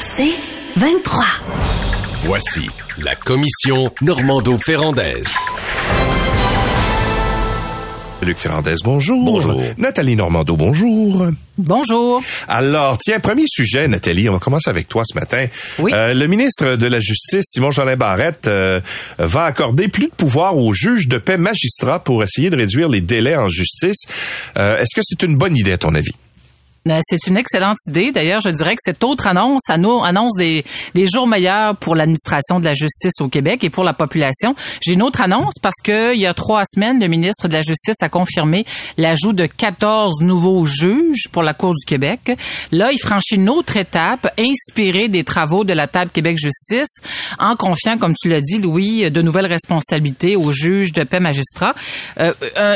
C'est 23. Voici la commission Normando-Ferrandaise. Luc Ferrandez, bonjour. Bonjour. Nathalie Normando, bonjour. Bonjour. Alors, tiens, premier sujet, Nathalie, on va commencer avec toi ce matin. Oui. Euh, le ministre de la Justice, Simon Jolin Barrette, euh, va accorder plus de pouvoir aux juges de paix magistrats pour essayer de réduire les délais en justice. Euh, Est-ce que c'est une bonne idée à ton avis? Euh, C'est une excellente idée. D'ailleurs, je dirais que cette autre annonce anno- annonce des, jours meilleurs pour l'administration de la justice au Québec et pour la population. J'ai une autre annonce parce que il y a trois semaines, le ministre de la Justice a confirmé l'ajout de 14 nouveaux juges pour la Cour du Québec. Là, il franchit une autre étape inspirée des travaux de la table Québec Justice en confiant, comme tu l'as dit, Louis, de nouvelles responsabilités aux juges de paix magistrats. Euh,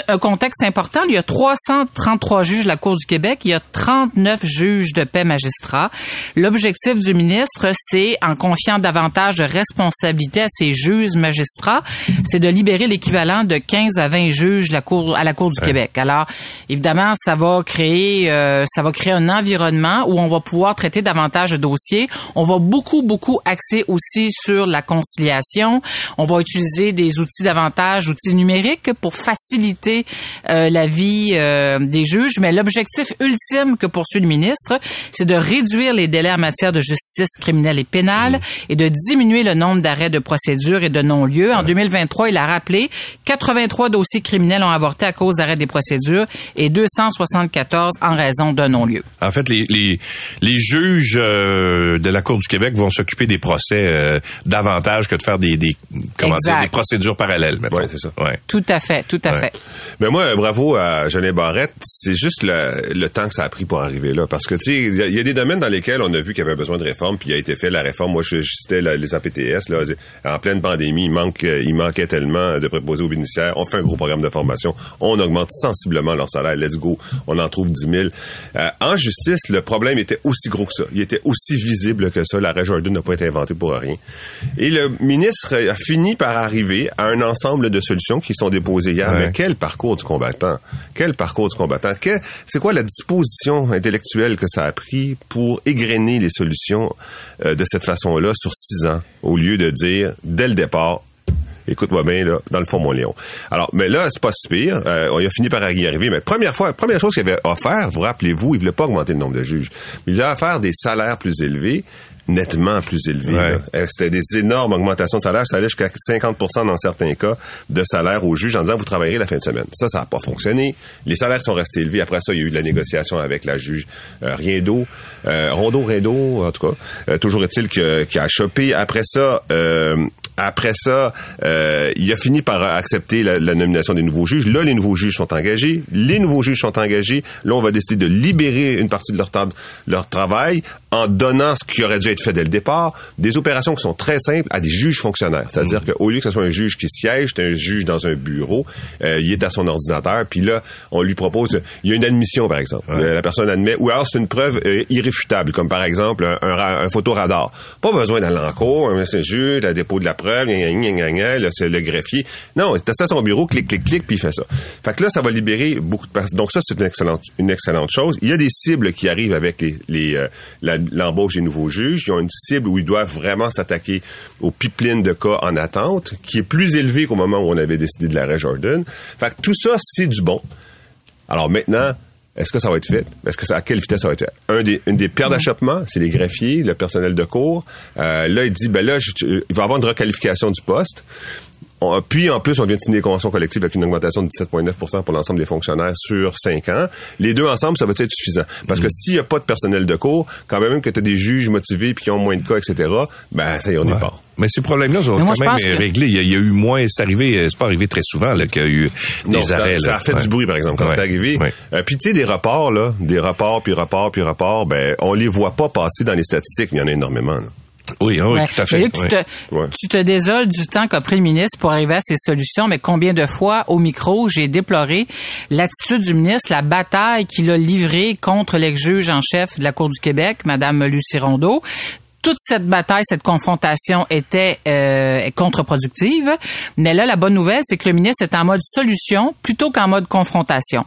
un, contexte important, il y a 333 juges de la Cour du Québec, il y a 39 juges de paix magistrats. L'objectif du ministre, c'est, en confiant davantage de responsabilités à ces juges magistrats, c'est de libérer l'équivalent de 15 à 20 juges de la cour, à la Cour du Québec. Alors, évidemment, ça va créer, euh, ça va créer un environnement où on va pouvoir traiter davantage de dossiers. On va beaucoup, beaucoup axer aussi sur la conciliation. On va utiliser des outils davantage, outils numériques pour faciliter euh, la vie euh, des juges. Mais l'objectif ultime que poursuit le ministre, c'est de réduire les délais en matière de justice criminelle et pénale et de diminuer le nombre d'arrêts de procédure et de non-lieu. En 2023, il a rappelé 83 dossiers criminels ont avorté à cause d'arrêt des procédures et 274 en raison d'un non-lieu. En fait, les, les, les juges euh, de la Cour du Québec vont s'occuper des procès euh, davantage que de faire des, des comment Exact. dire des procédures parallèles. Ouais, c'est ça. Ouais. Tout à fait, tout à Ouais. fait. Mais moi, bravo à Jolin Barrette. C'est juste le, le temps que ça a pris pour arriver là. Parce que, tu sais, il y, a- il y a des domaines dans lesquels on a vu qu'il y avait besoin de réforme, puis il a été fait la réforme. Moi, je, je citais la- les APTS. Là, en pleine pandémie, il, manque, euh, il manquait tellement de préposés aux bénéficiaires. On fait un gros programme de formation. On augmente sensiblement leur salaire. Let's go. On en trouve 10 000. Euh, en justice, le problème était aussi gros que ça. Il était aussi visible que ça. L'arrêt Jordan n'a pas été inventé pour rien. Et le ministre a fini par arriver à un ensemble de solutions qui sont déposées hier. Ouais. Mais quel parcours du combattant? Quel parcours du combattant? C'est quoi la disposition intellectuelle que ça a pris pour égrener les solutions euh, de cette façon-là sur six ans, au lieu de dire, dès le départ, Écoute-moi bien, là, dans le fond, mon lion. Alors, mais là, c'est pas si pire. Euh, on y a fini par y arriver. Mais première fois, première chose qu'il avait offert, vous rappelez-vous, il voulait pas augmenter le nombre de juges. Il a offert des salaires plus élevés nettement plus élevés. Ouais. Euh, C'était des énormes augmentations de salaire. Ça allait jusqu'à 50% dans certains cas de salaire aux juges en disant vous travaillerez la fin de semaine. Ça, ça n'a pas fonctionné. Les salaires sont restés élevés. Après ça, il y a eu de la négociation avec la juge euh, Riendo, euh, Rondo Riendo, en tout cas. Euh, toujours est-il qu'il a chopé. Après ça, euh, après ça, euh, il a fini par accepter la, nomination des nouveaux juges. Là, les nouveaux juges sont engagés. Les nouveaux juges sont engagés. Là, on va décider de libérer une partie de leur travail en donnant ce qui aurait dû être fait dès le départ. Des opérations qui sont très simples à des juges fonctionnaires. C'est-à-dire qu'au lieu que ce soit un juge qui siège, c'est un juge dans un bureau. euh, il est à son ordinateur. Puis là, on lui propose... Il y a une admission, par exemple. Euh, La personne admet. Ou alors, c'est une preuve euh, irréfutable, comme par exemple un, un, un photoradar. Pas besoin d'aller en cours. C'est juste la dépôt de la preuve, gna, gna, gna, là, c'est le greffier. Non, il est à son bureau, clic, clic, clic, puis il fait ça. Fait que là, ça va libérer beaucoup de personnes. Donc ça, c'est une excellente, une excellente chose. Il y a des cibles qui arrivent avec les, les, euh, la- l'embauche des nouveaux juges. Ils ont une cible où ils doivent vraiment s'attaquer au pipeline de cas en attente, qui est plus élevé qu'au moment où on avait décidé de l'arrêt Jordan. Fait que tout ça, c'est du bon. Alors maintenant, est-ce que ça va être fait? Est-ce que ça, à quelle vitesse ça va être fait? Un des, une des pierres d'achoppement, c'est les greffiers, le personnel de cours. Euh, là, il dit, ben là, il va avoir une requalification du poste. On- puis, en plus, on vient de signer une convention collective avec une augmentation de 17,9% pour l'ensemble des fonctionnaires sur 5 ans. Les deux ensemble, ça va être suffisant? Parce que s'il n'y a pas de personnel de cours, quand même que tu as des juges motivés puis qui ont moins de cas, etc., ben, ça y est, on est pas. Mais ces problèmes-là sont quand même que- réglés. Il y, a, il y a eu moins, c'est arrivé, c'est pas arrivé très souvent là, qu'il y a eu Non, des arrêts. ça a fait Ouais. du bruit, par exemple, quand Ouais. c'est arrivé. Ouais. Euh, puis, tu sais, des rapports, là, des rapports, puis rapports, puis rapports, ben, on les voit pas passer dans les statistiques, mais il y en a énormément. là. Oui, oui, Ouais. tout à fait. Mais Luc, tu, te, Ouais. tu te désoles du temps qu'a pris le ministre pour arriver à ces solutions, mais combien de fois au micro j'ai déploré l'attitude du ministre, la bataille qu'il a livrée contre l'ex-juge en chef de la Cour du Québec, Madame Lucie Rondeau. Toute cette bataille, cette confrontation était euh, contre-productive. Mais là, la bonne nouvelle, c'est que le ministre est en mode solution plutôt qu'en mode confrontation.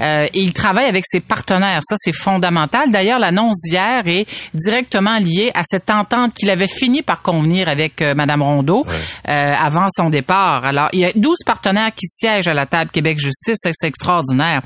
Euh, et il travaille avec ses partenaires. Ça, c'est fondamental. D'ailleurs, l'annonce d'hier est directement liée à cette entente qu'il avait fini par convenir avec euh, Madame Rondeau euh, avant son départ. Alors, il y a 12 partenaires qui siègent à la table Québec Justice. C'est extraordinaire.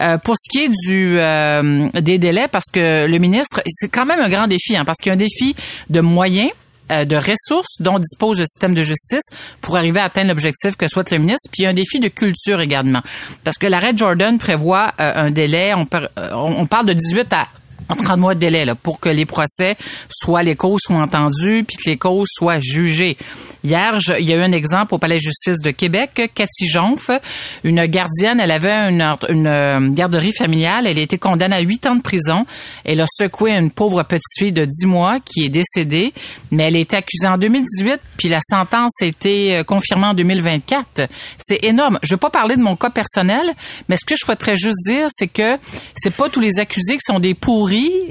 Euh, pour ce qui est du euh, des délais, parce que le ministre, c'est quand même un grand défi, hein, parce qu'il y a un défi de moyens euh, de ressources dont dispose le système de justice pour arriver à atteindre l'objectif que souhaite le ministre. Puis un défi de culture également. Parce que l'arrêt Jordan prévoit euh, un délai, on, euh, parle de 18 à 30 mois de délai là, pour que les procès soient les causes soient entendues puis que les causes soient jugées. Hier, il y a eu un exemple au Palais de justice de Québec. Cathy Jonf, une gardienne, elle avait une, une euh, garderie familiale. Elle a été condamnée à 8 ans de prison. Elle a secoué une pauvre petite fille de 10 mois qui est décédée, mais elle a été accusée en 2018 puis la sentence a été euh, confirmée en 2024. C'est énorme. Je veux pas parler de mon cas personnel, mais ce que je souhaiterais juste dire, c'est que c'est pas tous les accusés qui sont des pourris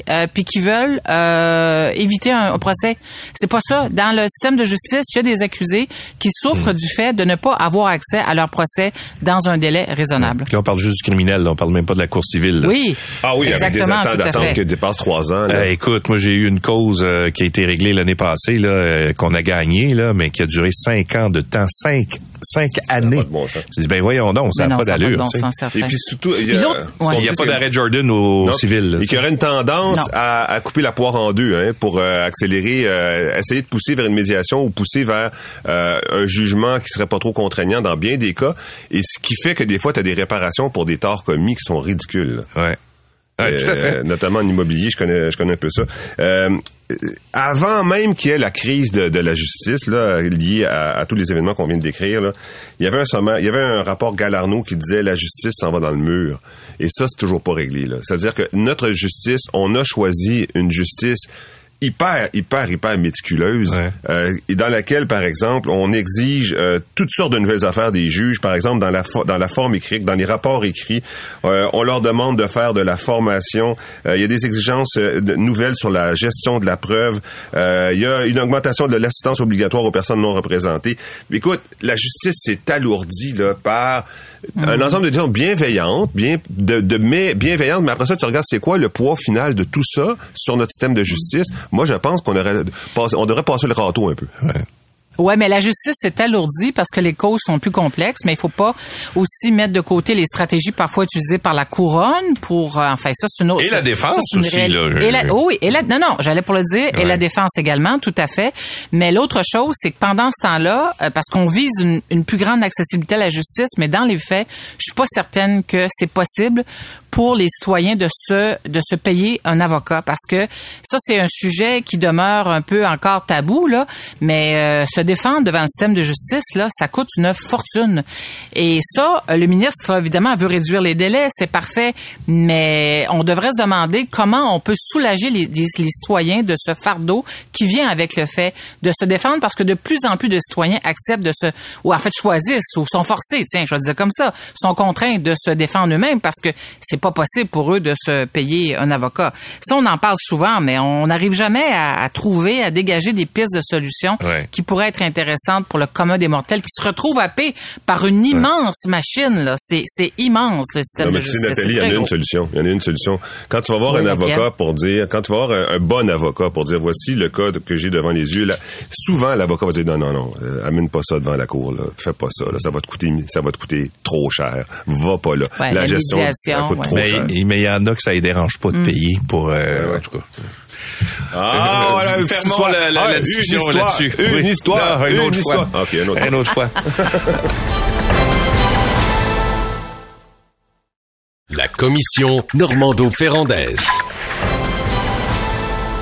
euh, puis qui veulent euh, éviter un, un procès. C'est pas ça. Dans le système de justice, il y a des accusés qui souffrent du fait de ne pas avoir accès à leur procès dans un délai raisonnable. Là, on parle juste du criminel, là, on parle même pas de la cour civile. là. Oui. Ah oui, avec des exactement, temps tout à d'attente qui dépassent trois ans. là. Euh, écoute, moi j'ai eu une cause euh, qui a été réglée l'année passée, là, euh, qu'on a gagnée, là, mais qui a duré cinq ans de temps, cinq, cinq années. bon sens. Je dis ben voyons donc, ça n'a non, pas d'allure. bon. Et puis surtout, il a, ouais. N'y a pas d'arrêt Jordan au civil. Et qu'il y aurait une tendance à, à couper la poire en deux hein, pour euh, accélérer, euh, essayer de pousser vers une médiation ou pousser vers euh, un jugement qui serait pas trop contraignant dans bien des cas. Et ce qui fait que des fois, tu as des réparations pour des torts commis qui sont ridicules. Ouais. Tout à fait. Euh, notamment en immobilier, je connais, je connais un peu ça. Euh, avant même qu'il y ait la crise de, la justice là, liée à, tous les événements qu'on vient de décrire, il y avait un sommaire, il y avait un rapport Galarno qui disait la justice s'en va dans le mur. Et ça, c'est toujours pas réglé. C'est-à-dire que notre justice, on a choisi une justice hyper, hyper, hyper méticuleuse, Ouais. euh, et dans laquelle, par exemple, on exige euh, toutes sortes de nouvelles affaires des juges, par exemple, dans la, dans la forme écrite, dans les rapports écrits, euh, on leur demande de faire de la formation, Euh, il y a des exigences euh, nouvelles sur la gestion de la preuve, Euh, il y a une augmentation de l'assistance obligatoire aux personnes non représentées. Mais écoute, la justice s'est alourdie là, par un ensemble de décisions bienveillantes, bien, de, de mais, bienveillantes, mais après ça, tu regardes c'est quoi le poids final de tout ça sur notre système de justice. Moi, je pense qu'on on devrait passer le râteau un peu. Ouais, mais la justice s'est alourdie parce que les causes sont plus complexes, mais il faut pas aussi mettre de côté les stratégies parfois utilisées par la couronne pour, euh, enfin, ça c'est une autre. Et la défense aussi, réelle- là. Et la, oh oui, et la, non, non, j'allais pour le dire, et la défense également, tout à fait. Mais l'autre chose, c'est que pendant ce temps-là, euh, parce qu'on vise une, une plus grande accessibilité à la justice, mais dans les faits, je suis pas certaine que c'est possible pour les citoyens de se de se payer un avocat. Parce que ça c'est un sujet qui demeure un peu encore tabou là. Mais euh, se défendre devant le système de justice là ça coûte une fortune. Et ça le ministre évidemment veut réduire les délais c'est parfait. Mais on devrait se demander comment on peut soulager les, les, citoyens de ce fardeau qui vient avec le fait de se défendre parce que de plus en plus de citoyens acceptent de se ou en fait choisissent ou sont forcés tiens je vais comme ça sont contraints de se défendre eux-mêmes parce que c'est pas possible pour eux de se payer un avocat. Ça, on en parle souvent, mais on n'arrive jamais à, à trouver, à dégager des pistes de solutions Ouais. qui pourraient être intéressantes pour le commun des mortels qui se retrouve happé par une immense machine. Là. C'est, c'est immense, le système Non, mais de justice. Nathalie, il y en a une solution. Il y en a une solution. Quand tu vas voir Oui, un avocat pour dire, quand tu vas voir un, un bon avocat pour dire, voici le code que j'ai devant les yeux, là, souvent, l'avocat va dire, non, non, non, euh, amène pas ça devant la cour, là. Fais pas ça, là. Ça va te coûter, ça va te coûter trop cher. Va pas là. Ouais, la médiation, coûte ouais. trop Mais cher. il mais il y en a que ça les dérange pas de Mm. payer pour, euh, Ouais, ouais. en tout cas. Ah, voilà, une Fermons histoire. la, la- Ah, la une histoire, là-dessus. Une Oui. histoire. Non, une, une autre histoire. fois. OK, une autre fois. Une autre fois. La commission Normando-Ferrandaise.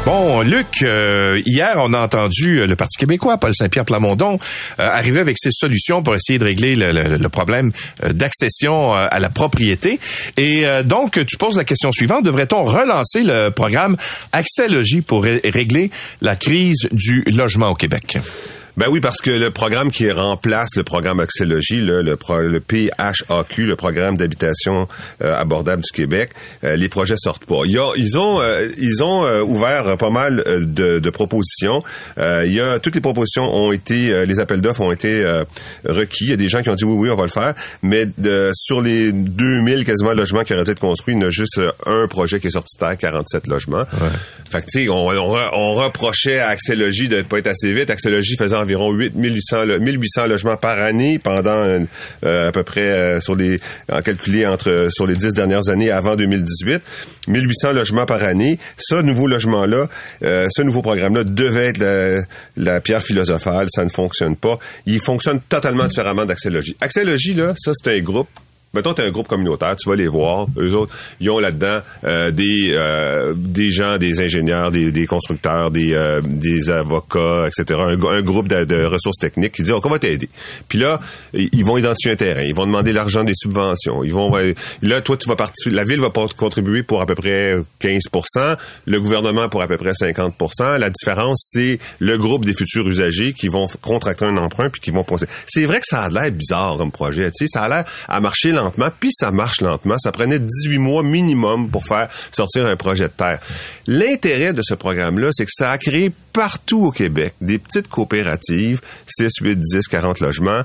Bon, Luc, euh, hier, on a entendu euh, le Parti québécois, Paul Saint-Pierre Plamondon, euh, arriver avec ses solutions pour essayer de régler le, problème d'accession à la propriété. Et donc, tu poses la question suivante, devrait-on relancer le programme Accès Logis pour ré- régler la crise du logement au Québec? Ben oui, parce que le programme qui remplace le programme Axélogie, le, le, pro- le PHAQ, le programme d'habitation euh, abordable du Québec, euh, les projets sortent pas. Il y a- ils ont, euh, ils ont ouvert pas mal de, de propositions. Il y a toutes les propositions ont été, les appels d'offres ont été requis. Il y a des gens qui ont dit oui, oui, on va le faire. Mais de- sur les 2000 quasiment logements qui auraient dû être construits, il y en a juste un projet qui est sorti de terre, 47 logements. Fait que, tu sais, on, on, on reprochait à Axélogie de ne pas être assez vite. Axélogie faisait environ 8 1800, lo- 1800 logements par année pendant euh, à peu près euh, sur les en calculé entre sur les 10 dernières années avant 2018, 1800 logements par année. Ce nouveau logement là, euh, ce nouveau programme là devait être la, la pierre philosophale, ça ne fonctionne pas. Il fonctionne totalement différemment d'Axélogie. Axélogie là, ça c'est un groupe Mettons, t'as un groupe communautaire, tu vas les voir. Eux autres, ils ont là-dedans euh, des euh, des gens, des ingénieurs, des, des constructeurs, des euh, des avocats, etc. Un, groupe de, ressources techniques qui disent, oh, on va t'aider. Puis là, ils vont identifier un terrain, ils vont demander l'argent des subventions. Ils vont là, toi, tu vas participer. La ville va contribuer pour à peu près 15% le gouvernement pour à peu près 50% La différence, c'est le groupe des futurs usagers qui vont contracter un emprunt puis qui vont penser. C'est vrai que ça a l'air bizarre comme projet, tu sais, ça a l'air à marcher puis ça marche lentement. Ça prenait 18 mois minimum pour faire sortir un projet de terre. L'intérêt de ce programme-là, c'est que ça a créé partout au Québec des petites coopératives, 6, 8, 10, 40 logements,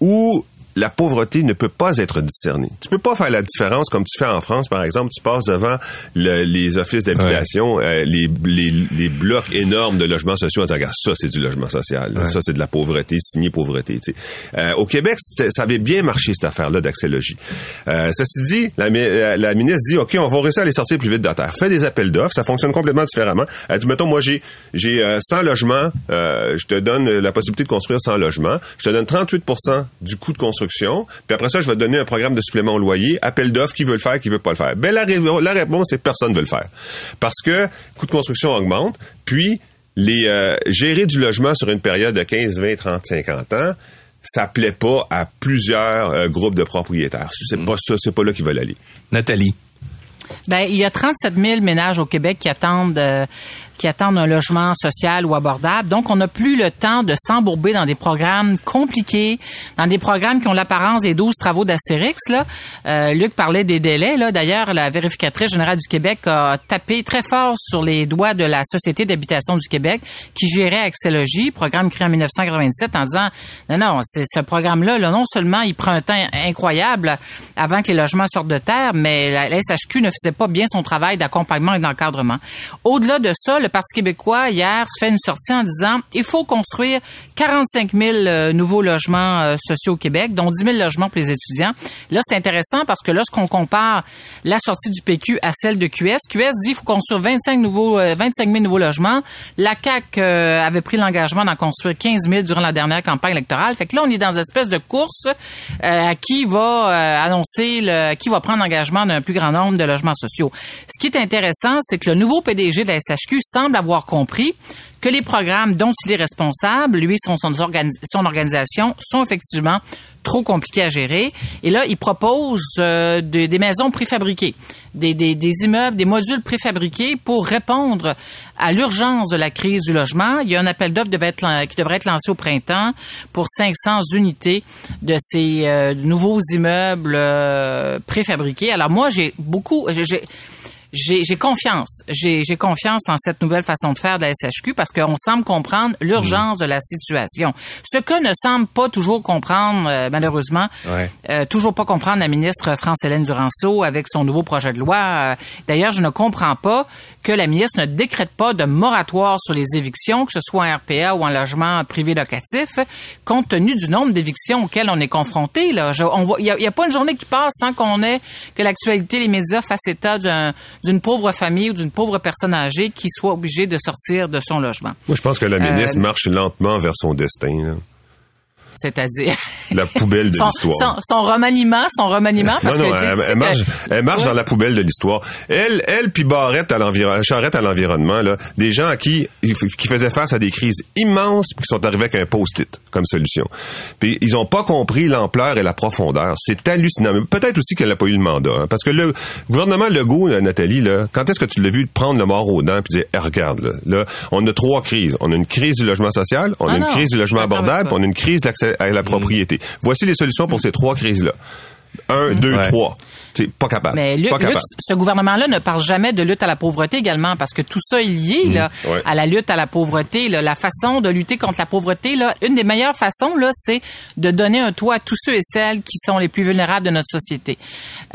où la pauvreté ne peut pas être discernée. Tu peux pas faire la différence comme tu fais en France, par exemple. Tu passes devant le- les offices d'habitation, euh, les, les, les blocs énormes de logements sociaux en disant, regarde, ça, c'est du logement social. Ça, c'est de la pauvreté, signé pauvreté. tu sais. Euh, au Québec, ça avait bien marché, cette affaire-là d'axélogie. Euh, ceci dit, la, mi- la, la ministre dit, OK, on va réussir à les sortir plus vite de terre. Fais des appels d'offres, ça fonctionne complètement différemment. Elle dit, mettons, moi, j'ai j'ai euh, 100 logements, euh, je te donne la possibilité de construire 100 logements, je te donne 38% du coût de construction, puis après ça, je vais te donner un programme de supplément au loyer, appel d'offres, qui veut le faire, qui veut pas le faire. Ben, la, ré- la réponse, c'est personne veut le faire. Parce que coût de construction augmente, puis les euh, gérer du logement sur une période de 15, 20, 30, 50 ans, ça plaît pas à plusieurs euh, groupes de propriétaires. C'est pas ça, c'est pas là qu'ils veulent aller. Nathalie. Ben, il y a 37 000 ménages au Québec qui attendent euh, qui attendent un logement social ou abordable. Donc, on n'a plus le temps de s'embourber dans des programmes compliqués, dans des programmes qui ont l'apparence des 12 travaux d'Astérix. Euh, Luc parlait des délais. D'ailleurs, la vérificatrice générale du Québec a tapé très fort sur les doigts de la Société d'habitation du Québec qui gérait Axélogie, programme créé en 1997, en disant, non, non, c'est ce programme-là, là, non seulement il prend un temps incroyable avant que les logements sortent de terre, mais la, la SHQ ne faisait pas bien son travail d'accompagnement et d'encadrement. Au-delà de ça, le Parti québécois, hier, fait une sortie en disant il faut construire 45 000 euh, nouveaux logements euh, sociaux au Québec, dont 10 000 logements pour les étudiants. Là, c'est intéressant parce que lorsqu'on compare la sortie du PQ à celle de QS, QS dit qu'il faut construire 25, nouveaux, euh, 25 000 nouveaux logements. La CAQ euh, avait pris l'engagement d'en construire 15 000 durant la dernière campagne électorale. Fait que là, on est dans une espèce de course euh, à qui va euh, annoncer, le, qui va prendre l'engagement d'un plus grand nombre de logements sociaux. Ce qui est intéressant, c'est que le nouveau PDG de la SHQ semble avoir compris que les programmes dont il est responsable, lui, son, son, organi- son organisation, sont effectivement trop compliqués à gérer. Et là, il propose euh, de- des maisons préfabriquées, des, immeubles, des modules préfabriqués pour répondre à l'urgence de la crise du logement. Il y a un appel d'offres qui devrait être lancé au printemps pour 500 unités de ces euh, nouveaux immeubles euh, préfabriqués. Alors moi, j'ai beaucoup... j'ai confiance. J'ai confiance en cette nouvelle façon de faire de la SHQ parce qu'on semble comprendre l'urgence de la situation. Ce que ne semble pas toujours comprendre, euh, malheureusement, Ouais. euh, toujours pas comprendre la ministre France-Hélène Duranceau avec son nouveau projet de loi. Euh, D'ailleurs, je ne comprends pas que la ministre ne décrète pas de moratoire sur les évictions, que ce soit en RPA ou en logement privé locatif, compte tenu du nombre d'évictions auxquelles on est confronté. Là, Je- on voit- il n'y a, a pas une journée qui passe sans qu'on ait que l'actualité, les médias fassent état d'un- d'une pauvre famille ou d'une pauvre personne âgée qui soit obligée de sortir de son logement. Moi, je pense que la Euh, ministre marche lentement vers son destin. là. C'est-à-dire. La poubelle de son, l'histoire. Son, son remaniement, son remaniement, parce non, non, que, elle, marche, que- elle marche Ouais. dans la poubelle de l'histoire. Elle, elle puis Barrette à l'environnement, Charrette à l'environnement, là, des gens à qui, qui faisaient face à des crises immenses puis qui sont arrivés avec un post-it comme solution. Puis ils ont pas compris l'ampleur et la profondeur. C'est hallucinant. Mais Peut-être aussi qu'elle n'a pas eu le mandat. hein, parce que le gouvernement Legault, là, Nathalie, là, quand est-ce que tu l'as vu prendre le mort aux dents puis dire, Eh, regarde, là, là, on a trois crises. On a une crise du logement social, on a Ah une non, crise du logement abordable, on a une crise d'accès à la propriété. Voici les solutions pour ces trois crises-là. Un, deux, trois. C'est pas capable. Mais Luc, pas Luc, capable. ce gouvernement-là ne parle jamais de lutte à la pauvreté également, parce que tout ça est lié là, ouais. à la lutte à la pauvreté. Là. La façon de lutter contre la pauvreté, là, une des meilleures façons, là, c'est de donner un toit à tous ceux et celles qui sont les plus vulnérables de notre société,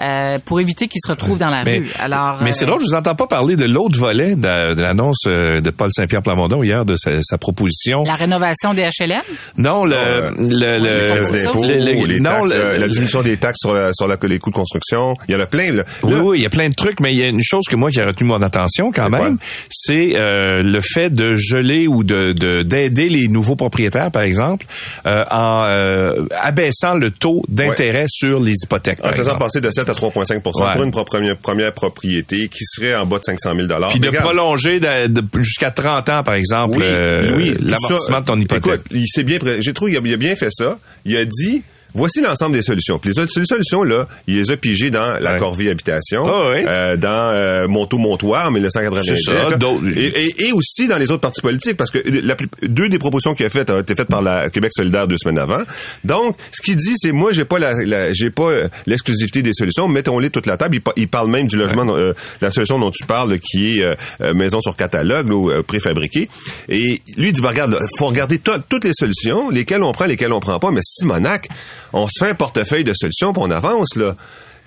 euh, pour éviter qu'ils se retrouvent dans la Mais, rue. Alors, mais c'est euh, drôle, je vous entends pas parler de l'autre volet de, de l'annonce euh, de Paul Saint-Pierre Plamondon hier de sa, sa proposition. la rénovation des HLM. Non, le, Euh, le, le, les les non, taxes, la diminution des taxes sur, la- sur la- les coûts de construction. Il y en a plein. Là. Oui, Là, oui, il y a plein de trucs, mais il y a une chose que moi qui a retenu mon attention quand même, c'est euh, le fait de geler ou de de- d'aider les nouveaux propriétaires, par exemple, euh, en euh, abaissant le taux d'intérêt sur les hypothèques. En faisant passer de 7 à 3,5 pour Ouais. une pro- première, première propriété qui serait en bas de 500 000 Puis de regarde, prolonger de- de- jusqu'à 30 ans, par exemple, Oui, l'amortissement de ton hypothèque. Écoute, il s'est bien, j'ai trouvé, il a, il a bien fait ça. Il a dit, voici l'ensemble des solutions. Puis les, autres- ces solutions là, il les a pigées dans la Ouais. Corvée Habitation, Ah oui. euh, dans euh, Monteau Montoir en 1990. C'est ça, d'autres- et, et, et aussi dans les autres partis politiques, parce que la plus- deux des propositions qu'il a faites ont été faites par la Québec solidaire deux semaines avant. Donc, ce qu'il dit, c'est moi, j'ai pas la, la- j'ai pas euh, l'exclusivité des solutions. Mettons-les toute la table. Il, pa- il parle même du logement, euh, la solution dont tu parles, qui est euh, euh, maison sur catalogue là, ou euh, préfabriqué. Et lui il dit, bah, regarde, là, faut regarder to- toutes les solutions, lesquelles on prend, lesquelles on prend pas. Mais Simonac, on se fait un portefeuille de solutions, puis on avance là.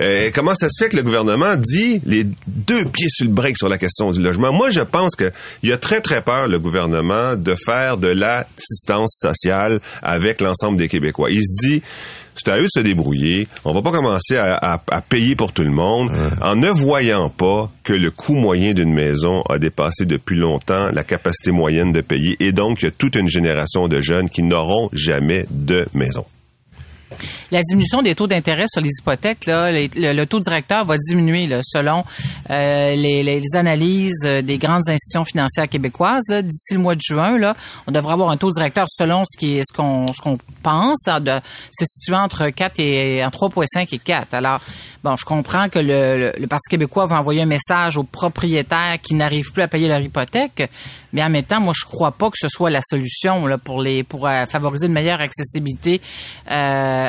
Euh, comment ça se fait que le gouvernement dit les deux pieds sur le break sur la question du logement? Moi, je pense que il a très, très peur, le gouvernement, de faire de l'assistance sociale avec l'ensemble des Québécois. Il se dit, c'est à eux de se débrouiller. On va pas commencer à, à- à payer pour tout le monde en ne voyant pas que le coût moyen d'une maison a dépassé depuis longtemps la capacité moyenne de payer. Et donc, il y a toute une génération de jeunes qui n'auront jamais de maison. La diminution des taux d'intérêt sur les hypothèques, le, taux directeur va diminuer selon euh, les, analyses des grandes institutions financières québécoises. D'ici le mois de juin, on devrait avoir un taux directeur selon ce qu'on pense, hein, se situant entre 4 et entre 3,5 et 4. Alors, bon, je comprends que le Parti québécois va envoyer un message aux propriétaires qui n'arrivent plus à payer leur hypothèque, mais en même temps, moi, je crois pas que ce soit la solution là, pour les pour euh, favoriser une meilleure accessibilité euh,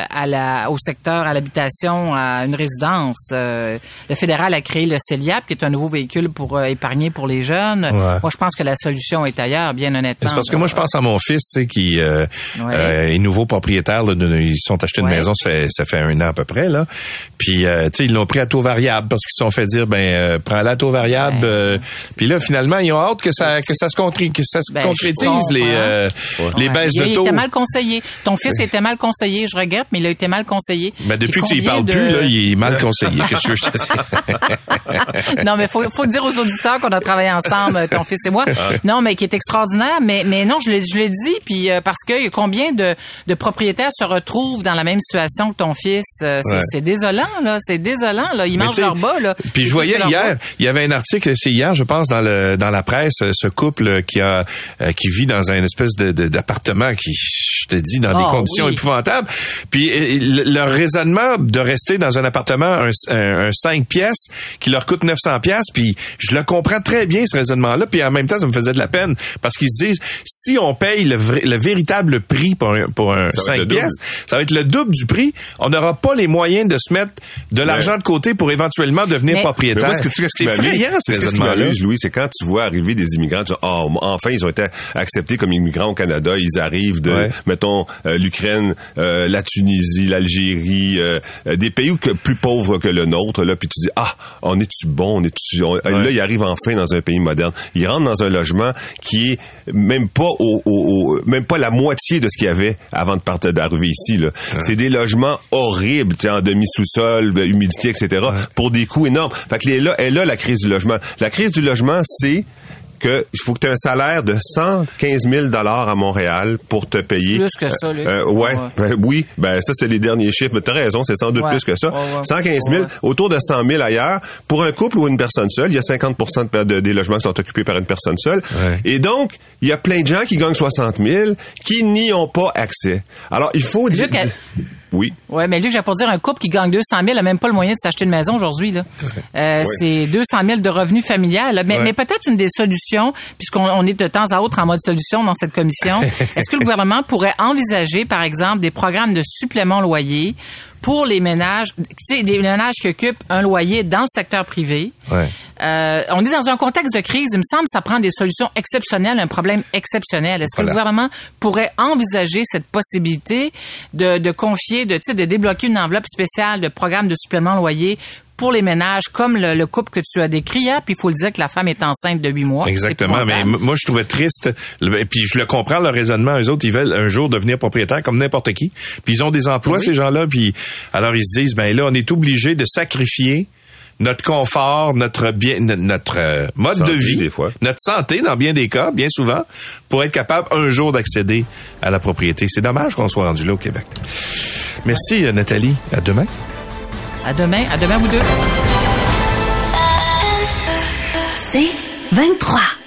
à la, au secteur, à l'habitation, à une résidence. Euh, le fédéral a créé le CELIAP, qui est un nouveau véhicule pour euh, épargner pour les jeunes. Ouais. Moi, je pense que la solution est ailleurs, bien honnêtement. C'est parce que moi, je pense à mon fils, tu sais, qui euh, Ouais. euh, est nouveau propriétaire. Là, de- ils sont achetés une Ouais. maison, ça fait, ça fait un an à peu près. là. Puis, euh, tu sais, ils l'ont pris à taux variable parce qu'ils se sont fait dire, ben, euh, prends-la à taux variable. Euh, puis là, finalement, ils ont hâte que ça, que ça se contré- que ça se Ben, je concrétise les, euh, les baisses il, de il taux. était mal conseillé. Ton fils était mal conseillé, je regrette, mais il a été mal conseillé. Ben, depuis Puis que tu y parles de- plus, là, il est mal conseillé. Qu'est-ce que je te dis? non, mais faut, faut dire aux auditeurs qu'on a travaillé ensemble, ton fils et moi. Ah. Non, mais qui est extraordinaire. Mais, mais non, je l'ai, je l'ai dit, puis euh, parce que combien de, de propriétaires se retrouvent dans la même situation que ton fils? Euh, c'est, Ouais. c'est désolant, là. C'est désolant, là. Ils Mais mangent leur bas, là. Puis je voyais hier, il y avait un article, c'est hier, je pense, dans le dans la presse, euh, ce couple qui a euh, qui vit dans un espèce de de- d'appartement qui, je te dis, dans des Ah, conditions oui. épouvantables. Puis le- leur raisonnement de rester dans un appartement un, un, un 5 pièces qui leur coûte 900 pièces, puis je le comprends très bien ce raisonnement-là. Puis en même temps, ça me faisait de la peine parce qu'ils se disent si on paye le, vrai- le véritable prix pour un pour un Ça va 5 être le double. pièces, ça va être le double du prix. On n'aura pas les moyens de se mettre de l'argent de côté pour éventuellement devenir Mais- propriétaire. Mais moi, ce que tu c'est ce qui m'amuse- effrayant, ce raisonnement-là. Louis, c'est quand tu vois arriver des immigrants, tu dis, ah, enfin, ils ont été acceptés comme immigrants au Canada, ils arrivent de, Ouais. mettons, euh, l'Ukraine, euh, la Tunisie, l'Algérie, euh, des pays où que- plus pauvres que le nôtre, là, puis tu dis, ah, on est-tu bon, on est-tu, là, ils arrivent enfin dans un pays moderne. Ils rentrent dans un logement qui est même pas au, au- au- même pas la moitié de ce qu'il y avait avant de partir d'arriver ici, là. C'est des logements horribles, en demi-sous-sol, humidité, etc., pour des coûts énormes. Fait que là, est là la crise du logement. La crise du logement, c'est que il faut que tu aies un salaire de 115 000 dollars à Montréal pour te payer. Plus que ça, là. Euh, ouais, Ouais. ben oui, ben ça c'est les derniers chiffres, mais t'as raison, c'est sans doute Ouais. plus que ça. Ouais, ouais. 115 000, Ouais. autour de 100 000 ailleurs. Pour un couple ou une personne seule, il y a 50 de, de- des logements qui sont occupés par une personne seule. Ouais. Et donc, il y a plein de gens qui gagnent 60 000 qui n'y ont pas accès. Alors, il faut dire... Oui. Ouais, mais Luc, j'ai pour dire, un couple qui gagne 200 000 n'a même pas le moyen de s'acheter une maison aujourd'hui. Là. Euh, Oui. C'est 200 000 de revenus familiales. là. Mais, peut-être une des solutions, puisqu'on on est de temps à autre en mode solution dans cette commission, est-ce que le gouvernement pourrait envisager, par exemple, des programmes de supplément loyer pour les ménages, tu sais, des ménages qui occupent un loyer dans le secteur privé. Ouais. Euh, on est dans un contexte de crise. Il me semble que ça prend des solutions exceptionnelles, un problème exceptionnel. Est-ce que le gouvernement pourrait envisager cette possibilité de, de confier, de, de débloquer une enveloppe spéciale de programme de supplément loyer pour les ménages, comme le, le couple que tu as décrit, hein? puis il faut le dire que la femme est enceinte de huit mois. Exactement, mais moi je trouvais triste, le- et puis je le comprends le raisonnement, eux autres ils veulent un jour devenir propriétaires comme n'importe qui, puis ils ont des emplois Oui. ces gens-là, puis alors ils se disent ben là on est obligé de sacrifier notre confort, notre bien, no- notre euh, mode Santé, de vie, des fois. notre santé dans bien des cas, bien souvent, pour être capable un jour d'accéder à la propriété. C'est dommage qu'on soit rendu là au Québec. Merci euh, Nathalie, à demain. À demain, à demain vous deux. C'est 23.